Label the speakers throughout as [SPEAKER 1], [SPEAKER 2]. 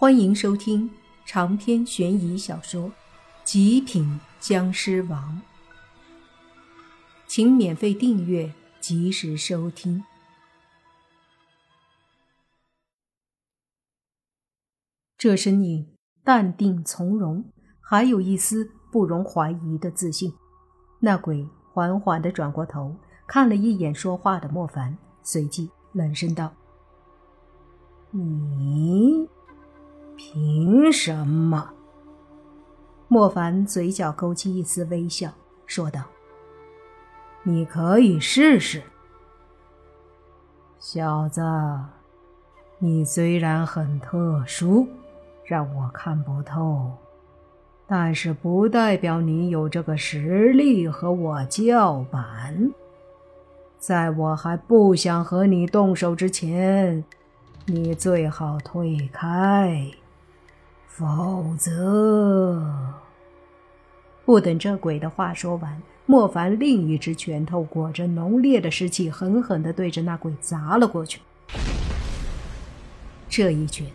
[SPEAKER 1] 欢迎收听长篇悬疑小说《极品僵尸王》，请免费订阅，及时收听。这身影淡定从容，还有一丝不容怀疑的自信。那鬼缓缓的转过头，看了一眼说话的莫凡，随即冷声道：“
[SPEAKER 2] 你。”凭什么？
[SPEAKER 1] 莫凡嘴角勾起一丝微笑，说道：“
[SPEAKER 2] 你可以试试，小子。你虽然很特殊，让我看不透，但是不代表你有这个实力和我叫板。在我还不想和你动手之前，你最好退开。”否则，
[SPEAKER 1] 不等这鬼的话说完，莫凡另一只拳头裹着浓烈的湿气，狠狠地对着那鬼砸了过去。这一拳，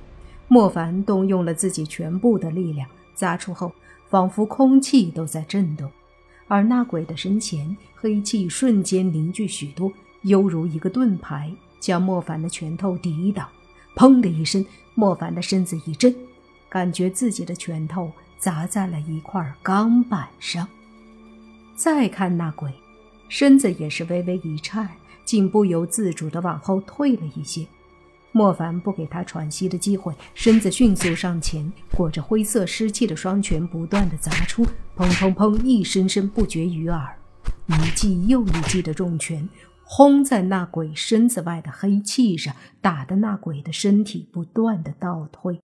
[SPEAKER 1] 莫凡动用了自己全部的力量，砸出后，仿佛空气都在震动，而那鬼的身前黑气瞬间凝聚许多，犹如一个盾牌，将莫凡的拳头抵挡。砰的一声，莫凡的身子一震。感觉自己的拳头砸在了一块钢板上。再看那鬼，身子也是微微一颤，竟不由自主地往后退了一些。莫凡不给他喘息的机会，身子迅速上前，裹着灰色湿气的双拳不断地砸出，砰砰砰，一声声不绝于耳。一记又一记的重拳轰在那鬼身子外的黑气上，打得那鬼的身体不断的倒退。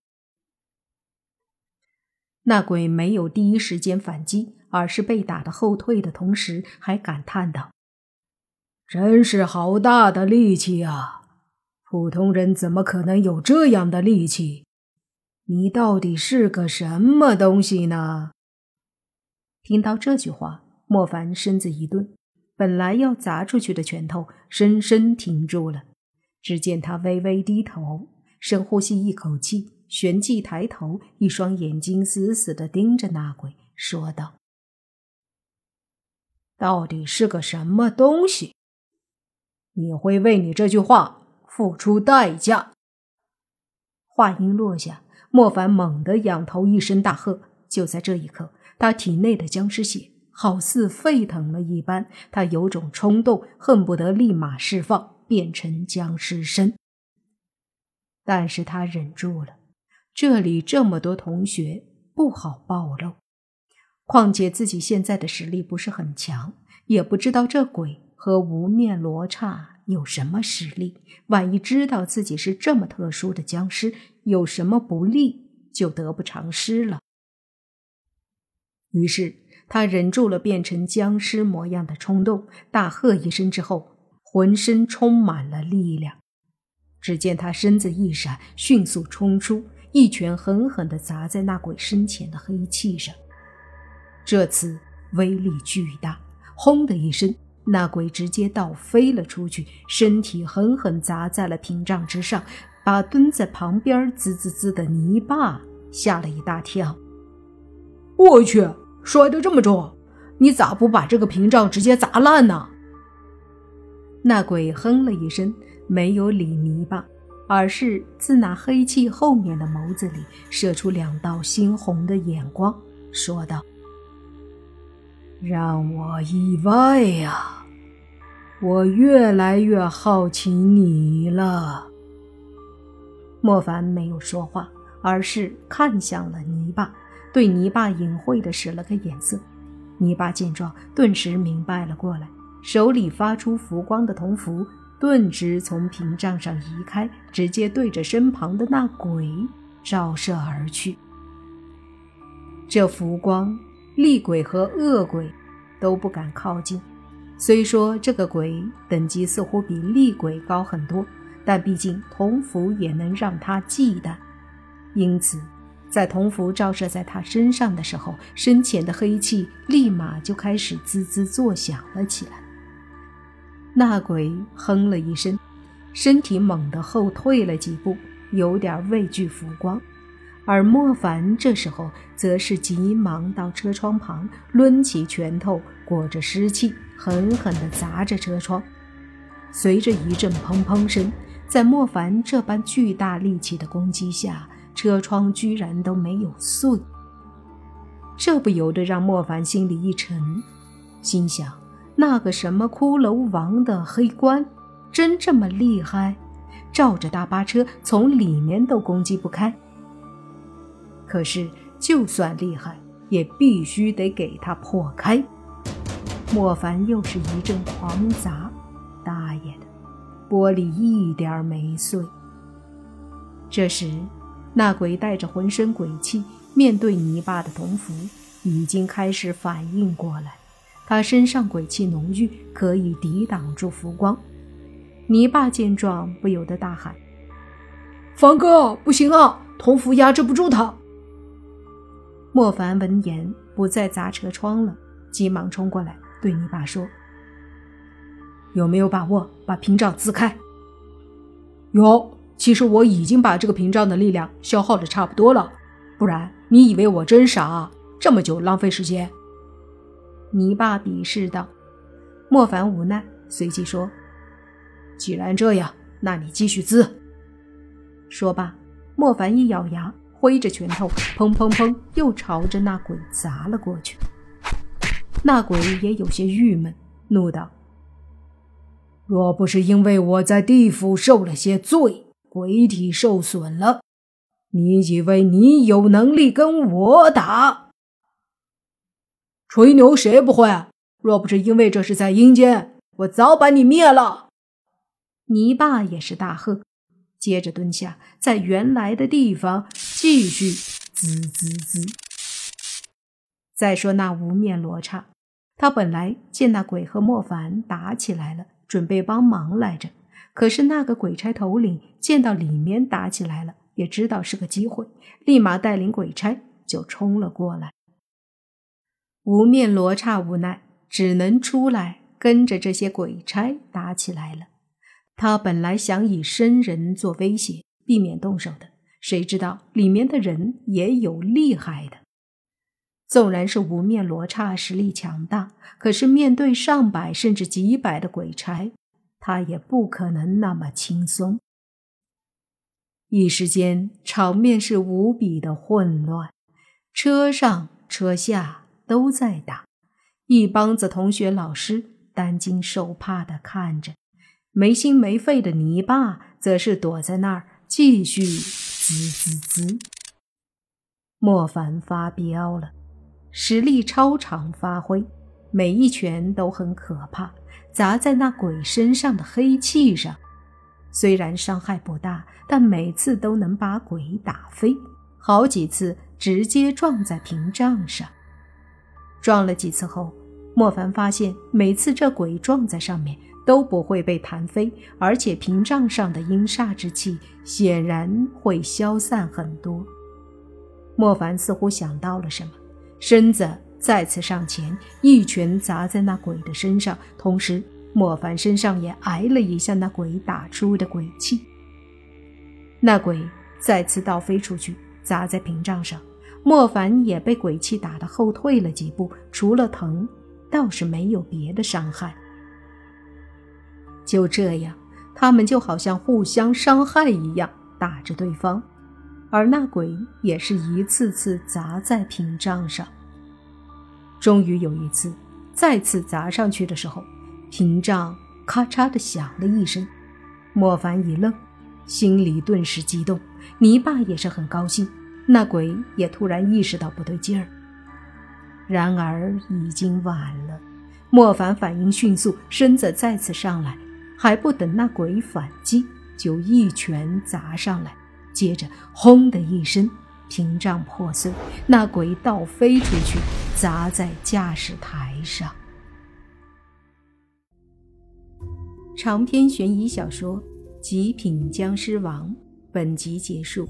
[SPEAKER 1] 那鬼没有第一时间反击，而是被打的后退的同时，还感叹道：“
[SPEAKER 2] 真是好大的力气啊！普通人怎么可能有这样的力气？你到底是个什么东西呢？”
[SPEAKER 1] 听到这句话，莫凡身子一顿，本来要砸出去的拳头深深停住了。只见他微微低头，深呼吸一口气。旋即抬头，一双眼睛死死地盯着那鬼，说道：“
[SPEAKER 2] 到底是个什么东西？你会为你这句话付出代价。”
[SPEAKER 1] 话音落下，莫凡猛地仰头，一声大喝。就在这一刻，他体内的僵尸血好似沸腾了一般，他有种冲动，恨不得立马释放，变成僵尸身。但是他忍住了。这里这么多同学，不好暴露。况且自己现在的实力不是很强，也不知道这鬼和无面罗刹有什么实力。万一知道自己是这么特殊的僵尸，有什么不利，就得不偿失了。于是他忍住了变成僵尸模样的冲动，大喝一声之后，浑身充满了力量。只见他身子一闪，迅速冲出。一拳狠狠地砸在那鬼身前的黑气上，这次威力巨大，轰的一声，那鬼直接倒飞了出去，身体狠狠砸在了屏障之上，把蹲在旁边滋滋滋的泥巴吓了一大跳。
[SPEAKER 2] 我去，摔得这么重，你咋不把这个屏障直接砸烂呢？
[SPEAKER 1] 那鬼哼了一声，没有理泥巴。而是自那黑气后面的眸子里射出两道猩红的眼光，说道：“
[SPEAKER 2] 让我意外呀！我越来越好奇你了。”
[SPEAKER 1] 莫凡没有说话，而是看向了泥巴，对泥巴隐晦的使了个眼色。泥巴见状，顿时明白了过来，手里发出浮光的铜符。顿时从屏障上移开，直接对着身旁的那鬼照射而去。这浮光，厉鬼和恶鬼都不敢靠近。虽说这个鬼等级似乎比厉鬼高很多，但毕竟铜符也能让他忌惮。因此，在铜符照射在他身上的时候，身前的黑气立马就开始滋滋作响了起来。那鬼哼了一声，身体猛地后退了几步，有点畏惧浮光。而莫凡这时候则是急忙到车窗旁，抡起拳头裹着湿气，狠狠地砸着车窗。随着一阵砰砰声，在莫凡这般巨大力气的攻击下，车窗居然都没有碎。这不由得让莫凡心里一沉，心想：那个什么骷髅王的黑棺，真这么厉害？照着大巴车从里面都攻击不开。可是，就算厉害，也必须得给他破开。莫凡又是一阵狂砸，大爷的，玻璃一点没碎。这时，那鬼带着浑身鬼气，面对泥巴的铜符，已经开始反应过来。他身上鬼气浓郁，可以抵挡住浮光。泥巴见状，不由得大喊：“
[SPEAKER 2] 凡哥，不行啊，铜符压制不住他！”
[SPEAKER 1] 莫凡闻言，不再砸车窗了，急忙冲过来对泥巴说：“
[SPEAKER 2] 有没有把握把屏障撕开？”“
[SPEAKER 3] 有，其实我已经把这个屏障的力量消耗的差不多了，不然你以为我真傻？这么久浪费时间？”
[SPEAKER 1] 泥巴鄙视道。莫凡无奈，随即说：“
[SPEAKER 2] 既然这样，那你继续滋。”
[SPEAKER 1] 说罢，莫凡一咬牙。挥着拳头，砰砰砰，又朝着那鬼砸了过去。那鬼也有些郁闷，怒道：“
[SPEAKER 2] 若不是因为我在地府受了些罪，鬼体受损了，你以为你有能力跟我打？
[SPEAKER 3] 吹牛谁不会？若不是因为这是在阴间，我早把你灭了。”
[SPEAKER 1] 泥巴也是大喝。接着蹲下，在原来的地方继续滋滋滋。再说那无面罗刹，他本来见那鬼和莫凡打起来了，准备帮忙来着。可是那个鬼差头领见到里面打起来了，也知道是个机会，立马带领鬼差就冲了过来。无面罗刹无奈，只能出来跟着这些鬼差打起来了。他本来想以生人做威胁，避免动手的，谁知道里面的人也有厉害的。纵然是无面罗刹实力强大，可是面对上百甚至几百的鬼差，他也不可能那么轻松。一时间，场面是无比的混乱，车上车下都在打，一帮子同学老师担惊受怕的看着。没心没肺的泥巴则是躲在那儿继续滋滋滋。莫凡发飙了，实力超常发挥，每一拳都很可怕，砸在那鬼身上的黑气上，虽然伤害不大，但每次都能把鬼打飞，好几次直接撞在屏障上。撞了几次后，莫凡发现每次这鬼撞在上面。都不会被弹飞，而且屏障上的阴煞之气显然会消散很多。莫凡似乎想到了什么，身子再次上前，一拳砸在那鬼的身上，同时莫凡身上也挨了一下那鬼打出的鬼气。那鬼再次倒飞出去，砸在屏障上，莫凡也被鬼气打得后退了几步，除了疼，倒是没有别的伤害。就这样，他们就好像互相伤害一样打着对方，而那鬼也是一次次砸在屏障上。终于有一次，再次砸上去的时候，屏障咔嚓的响了一声。莫凡一愣，心里顿时激动。泥巴也是很高兴，那鬼也突然意识到不对劲儿。然而已经晚了，莫凡反应迅速，身子再次上来。还不等那鬼反击，就一拳砸上来，接着轰的一声，屏障破碎，那鬼倒飞出去，砸在驾驶台上。长篇悬疑小说《极品僵尸王》本集结束，